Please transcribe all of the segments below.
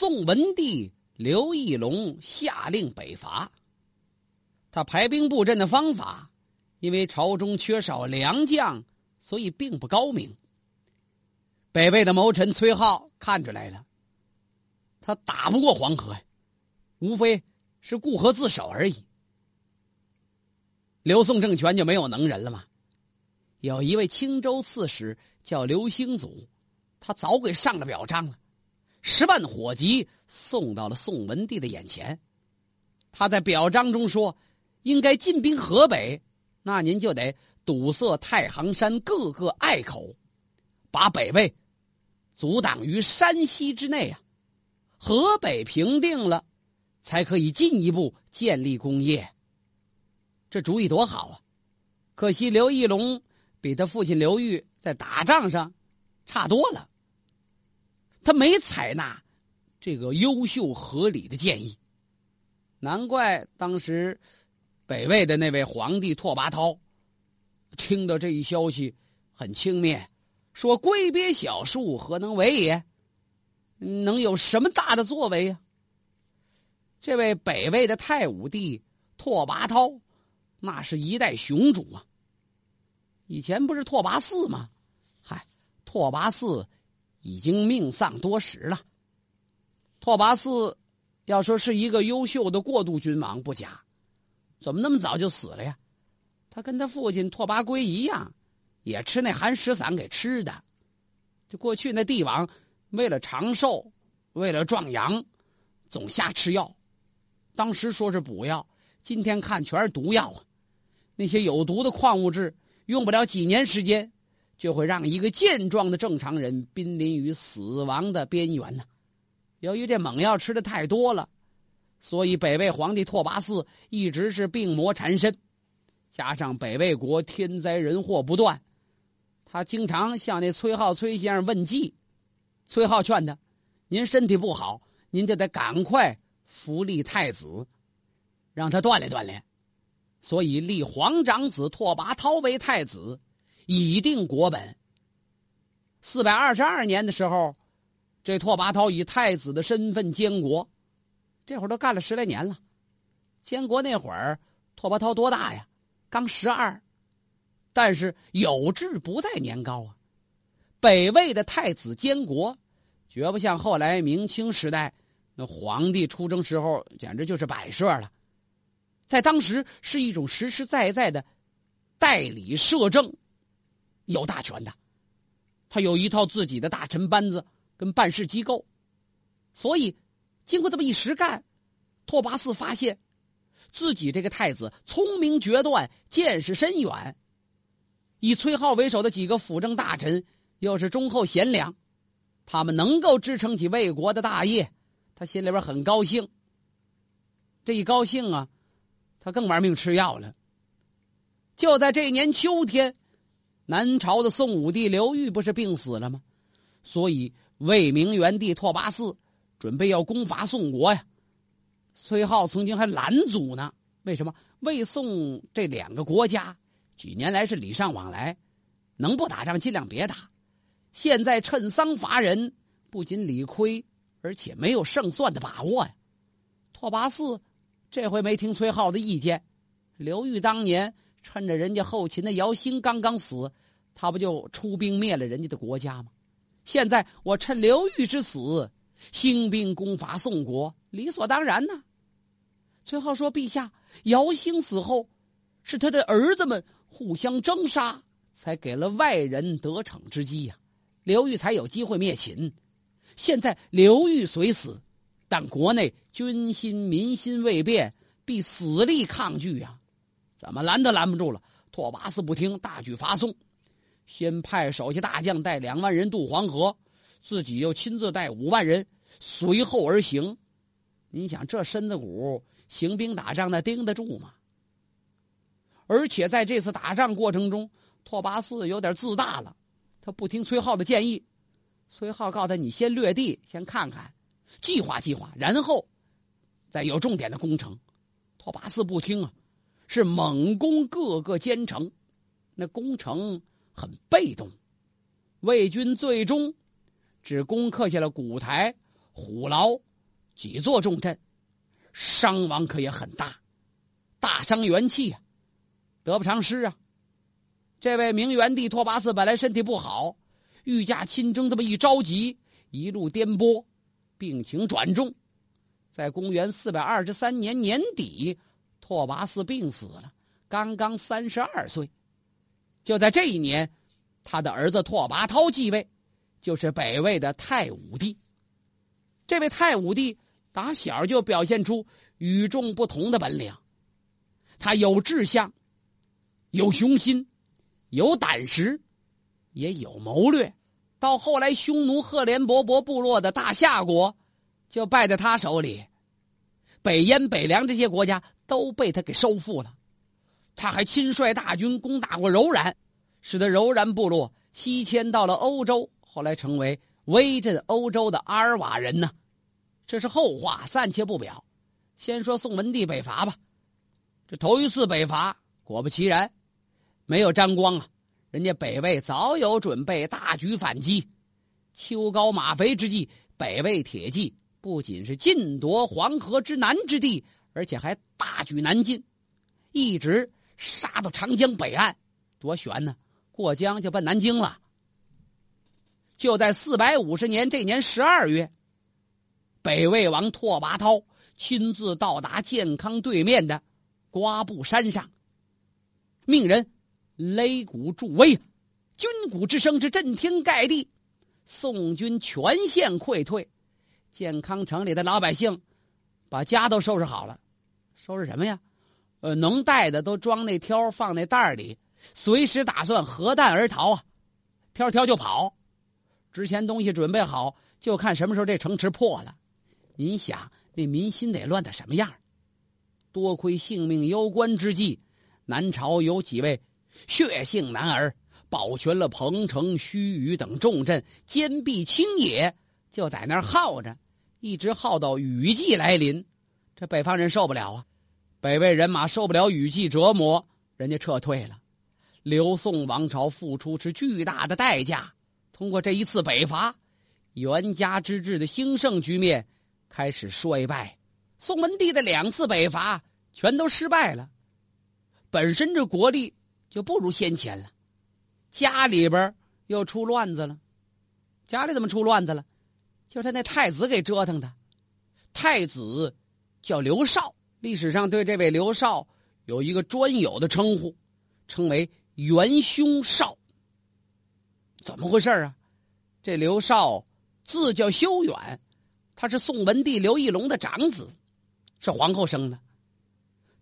宋文帝刘义隆下令北伐。他排兵布阵的方法，因为朝中缺少良将，所以并不高明。北魏的谋臣崔浩看出来了，他打不过黄河呀，无非是固河自守而已。刘宋政权就没有能人了吗？有一位青州刺史叫刘兴祖，他早给上了表彰了，十万火急送到了宋文帝的眼前。他在表彰中说：“应该进兵河北，那您就得堵塞太行山各个隘口，把北魏阻挡于山西之内啊。河北平定了，才可以进一步建立功业。这主意多好啊！可惜刘义隆。”比他父亲刘裕在打仗上差多了，他没采纳这个优秀合理的建议，难怪当时北魏的那位皇帝拓跋焘听到这一消息很轻蔑，说：“龟鳖小术，何能为也？能有什么大的作为呀？”这位北魏的太武帝拓跋焘，那是一代雄主啊。以前不是拓跋嗣吗？嗨，拓跋嗣已经命丧多时了。拓跋嗣要说是一个优秀的过渡君王不假，怎么那么早就死了呀？他跟他父亲拓跋圭一样，也吃那寒食散给吃的。就过去那帝王为了长寿，为了壮阳，总瞎吃药。当时说是补药，今天看全是毒药啊！那些有毒的矿物质。用不了几年时间，就会让一个健壮的正常人濒临于死亡的边缘呢。由于这猛药吃的太多了，所以北魏皇帝拓跋嗣一直是病魔缠身，加上北魏国天灾人祸不断，他经常向那崔浩崔先生问计。崔浩劝他：“您身体不好，您就得赶快扶立太子，让他锻炼锻炼。”所以立皇长子拓跋焘为太子，以定国本。四百二十二年的时候，这拓跋焘以太子的身份监国，这会儿都干了十来年了。监国那会儿，拓跋焘多大呀？刚十二。但是有志不在年高啊。北魏的太子监国，绝不像后来明清时代那皇帝出征时候，简直就是摆设了。在当时是一种实实在在的代理摄政，有大权的，他有一套自己的大臣班子跟办事机构，所以经过这么一实干，拓跋嗣发现自己这个太子聪明决断，见识深远，以崔浩为首的几个辅政大臣又是忠厚贤良，他们能够支撑起魏国的大业，他心里边很高兴。这一高兴啊！他更玩命吃药了。就在这一年秋天，南朝的宋武帝刘裕不是病死了吗？所以魏明元帝拓跋嗣准备要攻伐宋国呀。崔浩曾经还拦阻呢。为什么？魏宋这两个国家几年来是礼尚往来，能不打仗尽量别打。现在趁丧伐人，不仅理亏，而且没有胜算的把握呀。拓跋嗣。这回没听崔浩的意见，刘裕当年趁着人家后秦的姚兴刚刚死，他不就出兵灭了人家的国家吗？现在我趁刘裕之死，兴兵攻伐宋国，理所当然呢。崔浩说：“陛下，姚兴死后，是他的儿子们互相争杀，才给了外人得逞之机呀，刘裕才有机会灭秦。现在刘裕虽死。”但国内军心民心未变，必死力抗拒呀！怎么拦都拦不住了。拓跋嗣不听，大举伐宋，先派手下大将带两万人渡黄河，自己又亲自带五万人随后而行。你想这身子骨，行兵打仗那盯得住吗？而且在这次打仗过程中，拓跋嗣有点自大了，他不听崔浩的建议。崔浩告诉他：“你先略地，先看看。”计划计划，然后再有重点的攻城。拓跋嗣不听啊，是猛攻各个坚城，那攻城很被动。魏军最终只攻克下了古台、虎牢、几座重镇，伤亡可也很大，大伤元气啊，得不偿失啊！这位明元帝拓跋嗣本来身体不好，御驾亲征这么一着急，一路颠簸，病情转重，在公元四百二十三年年底，拓跋嗣病死了，刚刚三十二岁。就在这一年，他的儿子拓跋焘继位，就是北魏的太武帝。这位太武帝打小就表现出与众不同的本领，他有志向，有雄心，有胆识，也有谋略。到后来，匈奴赫连勃勃部落的大夏国就败在他手里，北燕、北凉这些国家都被他给收复了。他还亲率大军攻打过柔然，使得柔然部落西迁到了欧洲，后来成为威震欧洲的阿尔瓦人呢。这是后话，暂且不表。先说宋文帝北伐吧。这头一次北伐，果不其然，没有沾光啊。人家北魏早有准备，大举反击。秋高马肥之际，北魏铁骑不仅是尽夺黄河之南之地，而且还大举南进，一直。杀到长江北岸，多悬呢！过江就奔南京了。就在四百五十年这年十二月，北魏王拓跋焘亲自到达健康对面的瓜布山上，命人擂鼓助威，军鼓之声是震天盖地。宋军全线溃退，健康城里的老百姓把家都收拾好了，收拾什么呀？呃，能带的都装那挑，放那袋里，随时打算核弹而逃啊！挑挑就跑，之前东西准备好，就看什么时候这城池破了。您想，那民心得乱到什么样？多亏性命攸关之际，南朝有几位血性男儿保全了彭城、盱眙等重镇，坚壁清野，就在那儿耗着，一直耗到雨季来临。这北方人受不了啊！北魏人马受不了雨季折磨，人家撤退了。刘宋王朝付出是巨大的代价。通过这一次北伐，元家之治的兴盛局面开始衰败。宋文帝的两次北伐全都失败了，本身这国力就不如先前了，家里边又出乱子了。家里怎么出乱子了？就是他那太子给折腾的。太子叫刘绍。历史上对这位刘少有一个专有的称呼，称为元凶少。怎么回事啊？这刘少字叫修远，他是宋文帝刘义隆的长子，是皇后生的。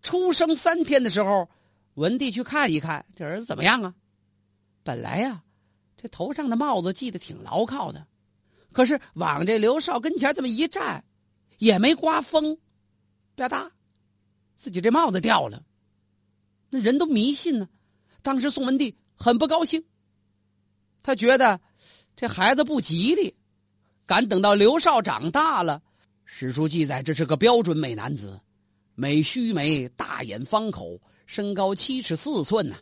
出生三天的时候，文帝去看一看这儿子怎么样啊？本来呀，这头上的帽子系得挺牢靠的，可是往这刘少跟前这么一站，也没刮风，吧嗒。自己这帽子掉了，那人都迷信呢。当时宋文帝很不高兴，他觉得这孩子不吉利，敢等到刘少长大了。史书记载，这是个标准美男子，美须眉，大眼方口，身高七尺四寸呐。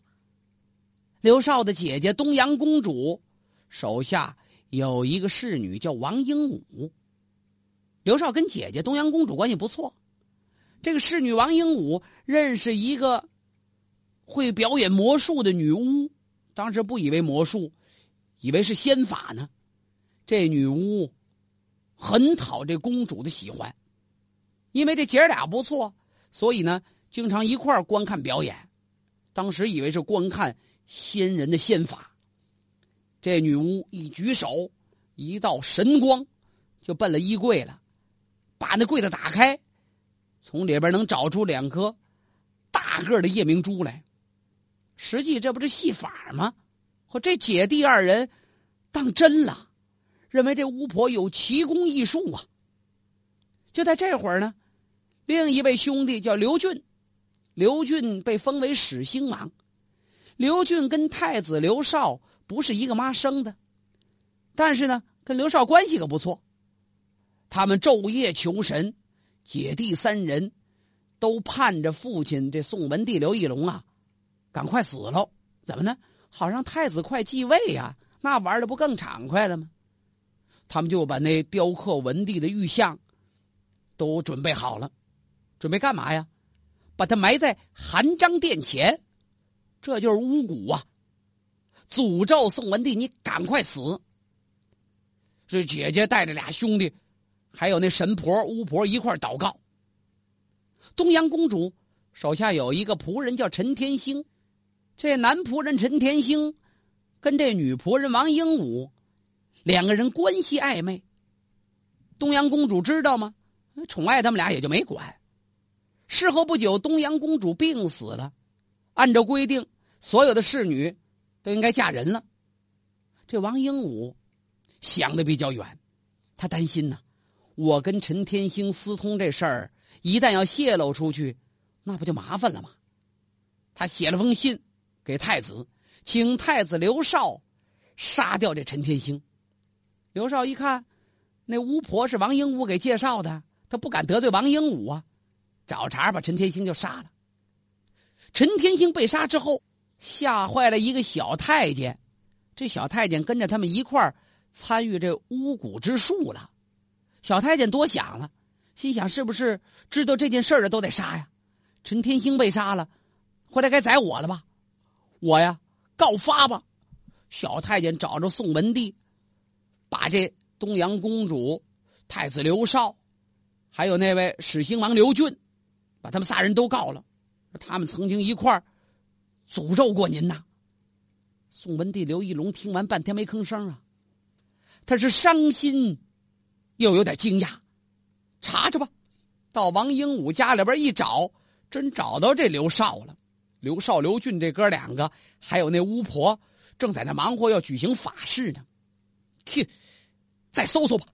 刘少的姐姐东阳公主手下有一个侍女叫王英武，刘少跟姐姐东阳公主关系不错。这个侍女王英武认识一个会表演魔术的女巫，当时不以为魔术，以为是仙法呢。这女巫很讨这公主的喜欢，因为这姐俩不错，所以呢，经常一块观看表演。当时以为是观看仙人的仙法，这女巫一举手，一道神光就奔了衣柜了，把那柜子打开。从里边能找出两颗大个的夜明珠来，实际这不是戏法吗？和这姐弟二人当真了，认为这巫婆有奇功异术啊。就在这会儿呢，另一位兄弟叫刘俊，刘俊被封为始兴王。刘俊跟太子刘绍不是一个妈生的，但是呢，跟刘绍关系可不错。他们昼夜求神。姐弟三人，都盼着父亲这宋文帝刘义隆啊，赶快死了。怎么呢？好让太子快继位呀！那玩的不更畅快了吗？他们就把那雕刻文帝的玉像都准备好了，准备干嘛呀？把他埋在韩章殿前，这就是巫蛊啊！诅咒宋文帝，你赶快死！这姐姐带着俩兄弟，还有那神婆、巫婆一块祷告。东阳公主手下有一个仆人叫陈天星，这男仆人陈天星跟这女仆人王英武两个人关系暧昧。东阳公主知道吗？宠爱他们俩也就没管。事后不久，东阳公主病死了，按照规定，所有的侍女都应该嫁人了。这王英武想的比较远，他担心呢，我跟陈天星私通这事儿，一旦要泄露出去，那不就麻烦了吗？他写了封信给太子，请太子刘少杀掉这陈天星。刘少一看，那巫婆是王英武给介绍的，他不敢得罪王英武啊。找茬把陈天星就杀了。陈天星被杀之后，吓坏了一个小太监，这小太监跟着他们一块儿参与这巫蛊之术了。小太监多想了，心想是不是知道这件事的都得杀呀？陈天星被杀了，回来该宰我了吧？我呀，告发吧！小太监找着宋文帝，把这东阳公主、太子刘绍，还有那位始兴王刘俊。把他们仨人都告了，他们曾经一块儿诅咒过您呐。宋文帝刘义隆听完半天没吭声啊，他是伤心又有点惊讶。查查吧，到王英武家里边一找，真找到这刘少了。刘少、刘俊这哥两个，还有那巫婆，正在那忙活要举行法事呢。去，再搜搜吧。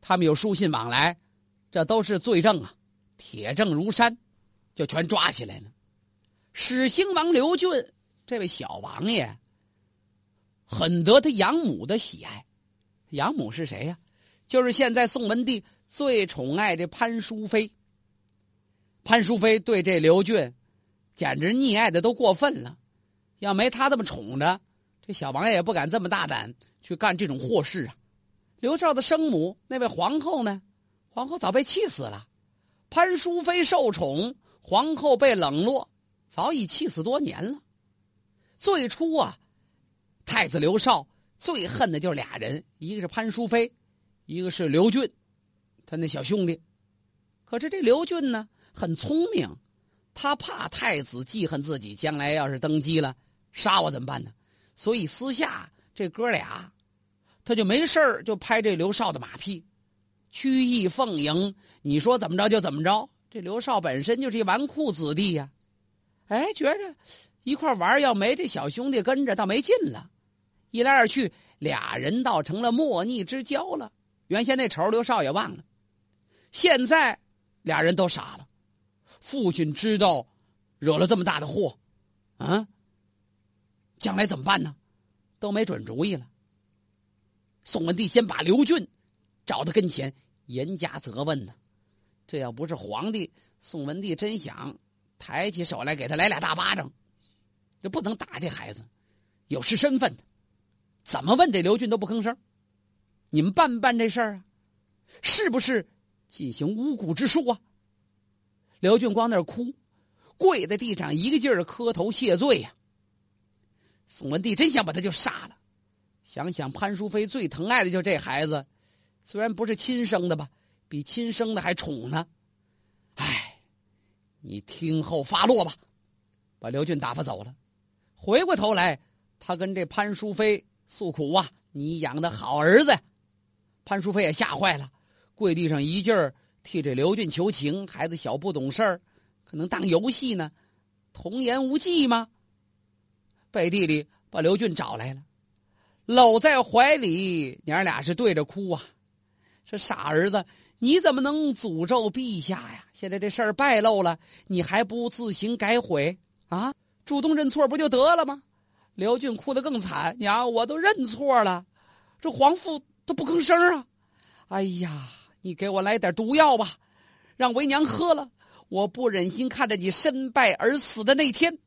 他们有书信往来，这都是罪证啊。铁证如山，就全抓起来了。始兴王刘俊这位小王爷，很得他养母的喜爱。养母是谁呀？就是现在宋文帝最宠爱这潘淑妃。潘淑妃对这刘俊，简直溺爱的都过分了。要没他这么宠着，这小王爷也不敢这么大胆去干这种祸事啊。刘少的生母那位皇后呢？皇后早被气死了。潘淑妃受宠，皇后被冷落，早已气死多年了。最初啊，太子刘绍最恨的就是俩人，一个是潘淑妃，一个是刘俊，他那小兄弟。可是这刘俊呢，很聪明，他怕太子记恨自己，将来要是登基了杀我怎么办呢？所以私下这哥俩，他就没事就拍这刘少的马屁。曲意奉迎，你说怎么着就怎么着。这刘少本身就是一纨绔子弟呀，哎，觉着一块玩要没这小兄弟跟着，倒没劲了。一来二去，俩人倒成了莫逆之交了。原先那仇刘少也忘了，现在俩人都傻了。父亲知道惹了这么大的祸，啊，将来怎么办呢？都没准主意了。宋文帝先把刘俊找到跟前。严加责问呢，这要不是皇帝宋文帝真想抬起手来给他来俩大巴掌，就不能打这孩子，有失身份的。怎么问这刘俊都不吭声。你们办不办这事儿啊？是不是进行巫蛊之术啊？刘俊光那儿哭，跪在地上一个劲儿磕头谢罪呀。宋文帝真想把他就杀了，想想潘淑妃最疼爱的就这孩子。虽然不是亲生的吧，比亲生的还宠呢。哎，你听候发落吧，把刘俊打发走了。回过头来，他跟这潘淑妃诉苦啊：“你养的好儿子。”潘淑妃也吓坏了，跪地上一劲儿替这刘俊求情。孩子小不懂事儿，可能当游戏呢，童言无忌吗？背地里把刘俊找来了，搂在怀里，娘俩是对着哭啊。这傻儿子，你怎么能诅咒陛下呀？现在这事儿败露了，你还不自行改悔啊？主动认错不就得了吗？刘俊哭得更惨，娘，我都认错了，这皇父不吭声啊！哎呀，你给我来点毒药吧，让为娘喝了，我不忍心看着你身败而死的那天。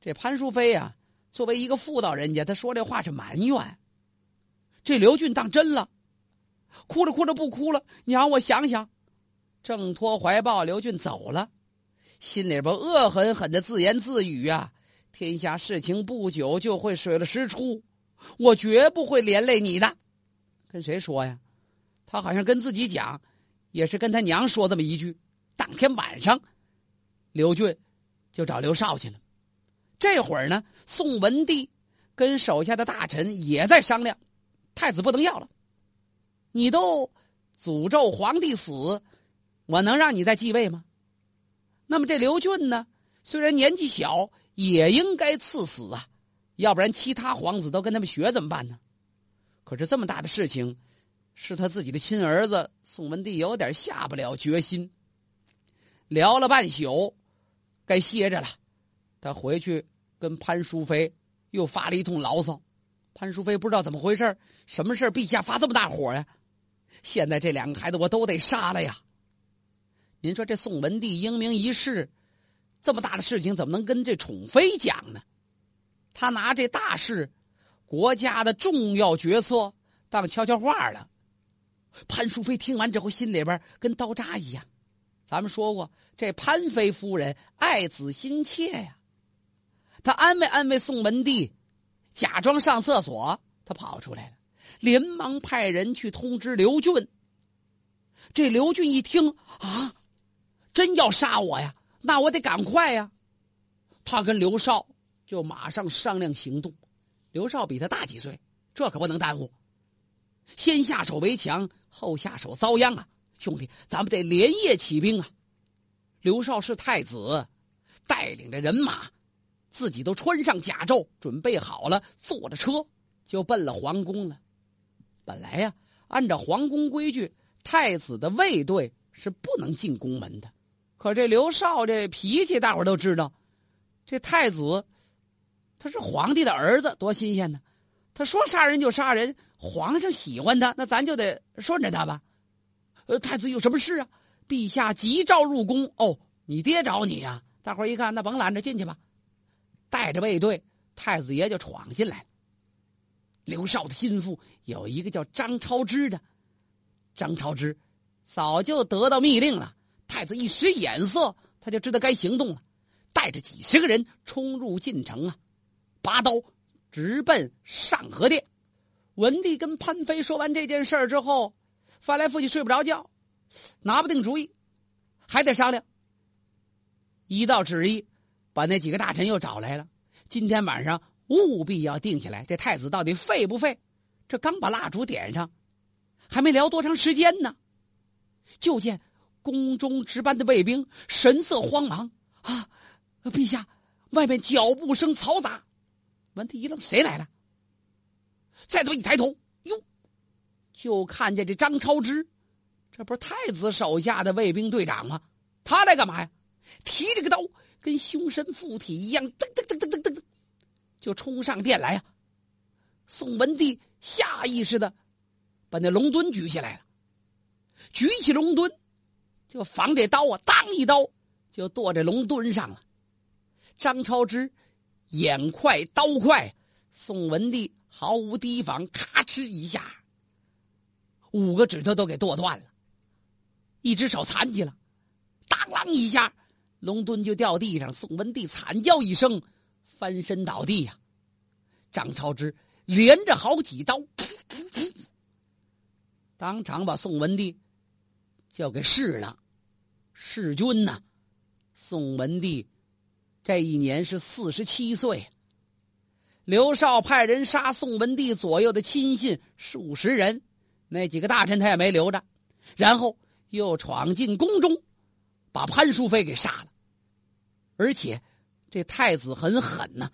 这潘淑妃呀，作为一个妇道人家，她说这话是埋怨。这刘俊当真了。哭着哭着不哭了，你让我想想。挣脱怀抱，刘俊走了，心里边恶狠狠的自言自语啊：“天下事情不久就会水落石出，我绝不会连累你的。”跟谁说呀？他好像跟自己讲，也是跟他娘说这么一句。当天晚上，刘俊就找刘少去了。这会儿呢，宋文帝跟手下的大臣也在商量，太子不能要了。你都诅咒皇帝死。我能让你再继位吗？那么这刘俊呢？虽然年纪小，也应该赐死啊！要不然其他皇子都跟他们学怎么办呢？可是这么大的事情，是他自己的亲儿子宋文帝有点下不了决心。聊了半宿，该歇着了。他回去跟潘淑妃又发了一通牢骚。潘淑妃不知道怎么回事什么事陛下发这么大火呀？现在这两个孩子我都得杀了呀！您说这宋文帝英明一世，这么大的事情怎么能跟这宠妃讲呢？他拿这大事、国家的重要决策当悄悄话了。潘淑妃听完之后，心里边跟刀扎一样。咱们说过，这潘妃夫人爱子心切呀。他安慰安慰宋文帝，假装上厕所，他跑出来了，连忙派人去通知刘俊。这刘俊一听啊。真要杀我呀？那我得赶快呀！他跟刘少就马上商量行动。刘少比他大几岁，这可不能耽误。先下手为强，后下手遭殃啊！兄弟，咱们得连夜起兵啊！刘少是太子，带领着人马，自己都穿上甲胄，准备好了，坐着车就奔了皇宫了。本来呀，按照皇宫规矩，太子的卫队是不能进宫门的。可这刘少这脾气，大伙都知道。这太子，他是皇帝的儿子，多新鲜呢！他说杀人就杀人，皇上喜欢他，那咱就得顺着他吧。呃，太子有什么事啊？陛下急召入宫。哦，你爹找你呀？大伙一看，那甭拦着，进去吧。带着卫队，太子爷就闯进来。刘少的心腹有一个叫张超之的，张超之早就得到密令了。太子一使眼色，他就知道该行动了，带着几十个人冲入进城啊，拔刀直奔上河殿。文帝跟潘妃说完这件事儿之后，翻来覆去睡不着觉，拿不定主意，还得商量。一道旨意，把那几个大臣又找来了。今天晚上务必要定下来，这太子到底废不废？这刚把蜡烛点上，还没聊多长时间呢，就见。宫中值班的卫兵神色慌忙啊！陛下，外面脚步声嘈杂。文帝一愣：“谁来了？”再度一抬头，哟，就看见这张超之，这不是太子手下的卫兵队长吗？他来干嘛呀？提着个刀，跟凶神附体一样，噔噔噔噔噔噔，就冲上殿来呀！宋文帝下意识的把那龙墩举起来了，举起龙墩。就防这刀啊，当一刀就剁这龙墩上了。张超之眼快刀快，宋文帝毫无提防，咔哧一下，五个指头都给剁断了，一只手残疾了，当啷一下，龙墩就掉地上。宋文帝惨叫一声，翻身倒地呀。张超之连着好几刀，当场把宋文帝就给弑了。弑君呐！宋文帝这一年是四十七岁。刘少派人杀宋文帝左右的亲信数十人，那几个大臣他也没留着，然后又闯进宫中，把潘淑妃给杀了。而且这太子很狠呐，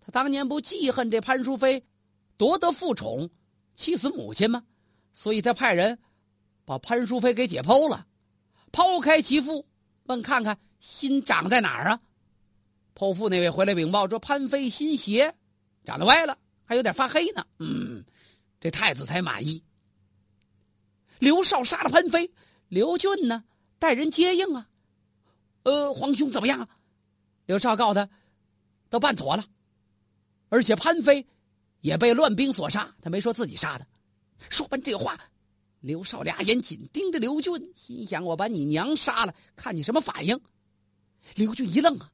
他当年不记恨这潘淑妃夺得父宠，气死母亲吗？所以他派人把潘淑妃给解剖了。剖开其腹，问看看心长在哪儿啊？剖腹那位回来禀报说，潘妃心邪，长得歪了，还有点发黑呢。嗯，这太子才满意。刘少杀了潘妃，刘俊呢带人接应啊。呃，皇兄怎么样？刘少告他，都办妥了，而且潘妃也被乱兵所杀，他没说自己杀的。说完这话，刘少俩眼紧盯着刘俊，心想：“我把你娘杀了，看你什么反应。”刘俊一愣啊，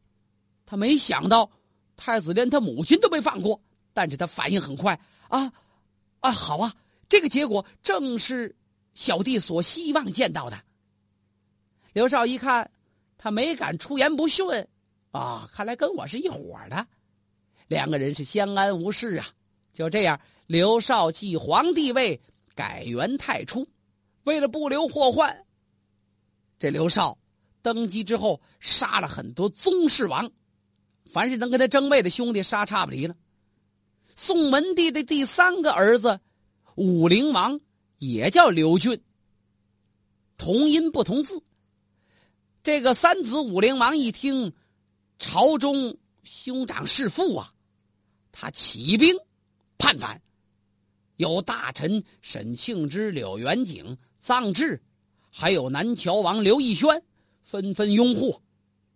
他没想到太子连他母亲都没放过，但是他反应很快啊啊，好啊，这个结果正是小弟所希望见到的。刘少一看，他没敢出言不逊啊，看来跟我是一伙的，两个人是相安无事啊。就这样，刘少继皇帝位。改元太初，为了不留祸患，这刘少登基之后杀了很多宗室王，凡是能跟他争位的兄弟杀差不离了。宋文帝的第三个儿子武陵王也叫刘俊，同音不同字。这个三子武陵王一听朝中兄长弑父啊，他起兵叛反。有大臣沈庆之、柳元景、臧志，还有南乔王刘义轩，纷纷拥护，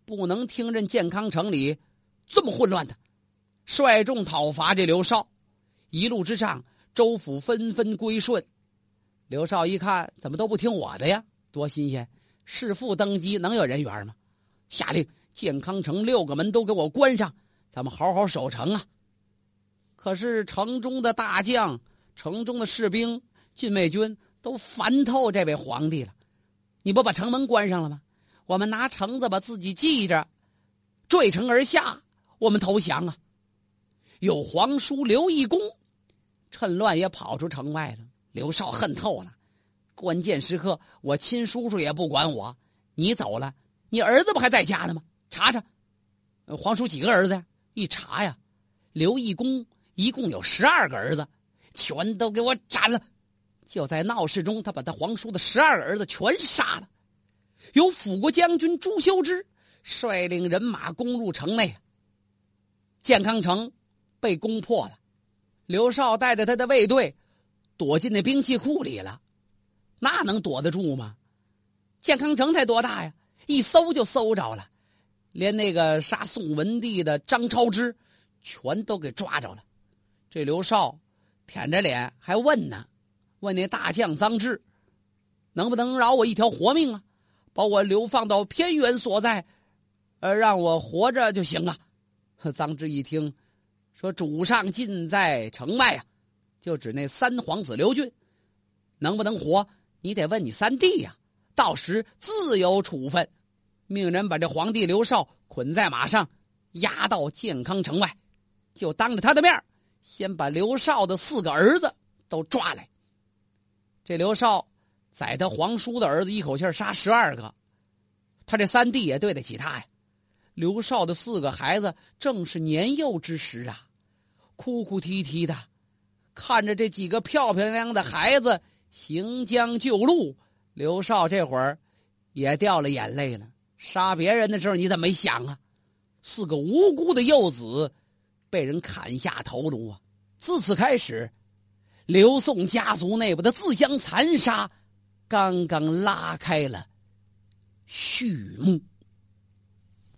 不能听任健康城里这么混乱的，率众讨伐这刘少。一路之上，州府纷纷归顺。刘少一看，怎么都不听我的呀？多新鲜！弑父登基能有人缘吗？下令健康城六个门都给我关上，咱们好好守城啊！可是城中的大将。城中的士兵、禁卫军都烦透这位皇帝了，你不把城门关上了吗？我们拿橙子把自己系着，坠城而下，我们投降啊！有皇叔刘义公，趁乱也跑出城外了。刘少恨透了，关键时刻我亲叔叔也不管我，你走了，你儿子不还在家呢吗？查查，皇叔几个儿子呀？一查呀，刘义公一共有十二个儿子。全都给我斩了！就在闹市中，他把他皇叔的十二个儿子全杀了。由辅国将军朱修之率领人马攻入城内，健康城被攻破了。刘少带着他的卫队躲进那兵器库里了，那能躲得住吗？健康城才多大呀？一搜就搜着了，连那个杀宋文帝的张超之全都给抓着了。这刘少。舔着脸还问呢，问那大将张志，能不能饶我一条活命啊？把我流放到偏远所在，呃，让我活着就行啊。臧志一听，说主上近在城外啊，就指那三皇子刘俊，能不能活？你得问你三弟呀。到时自有处分。命人把这皇帝刘少捆在马上，押到健康城外，就当着他的面先把刘少的四个儿子都抓来。这刘少宰他皇叔的儿子，一口气杀十二个，他这三弟也对得起他呀。刘少的四个孩子正是年幼之时啊，哭哭啼啼的，看着这几个漂漂亮亮的孩子行将就路，刘少这会儿也掉了眼泪了。杀别人的时候你怎么没想啊？四个无辜的幼子。被人砍下头颅啊！自此开始，刘宋家族内部的自相残杀，刚刚拉开了序幕。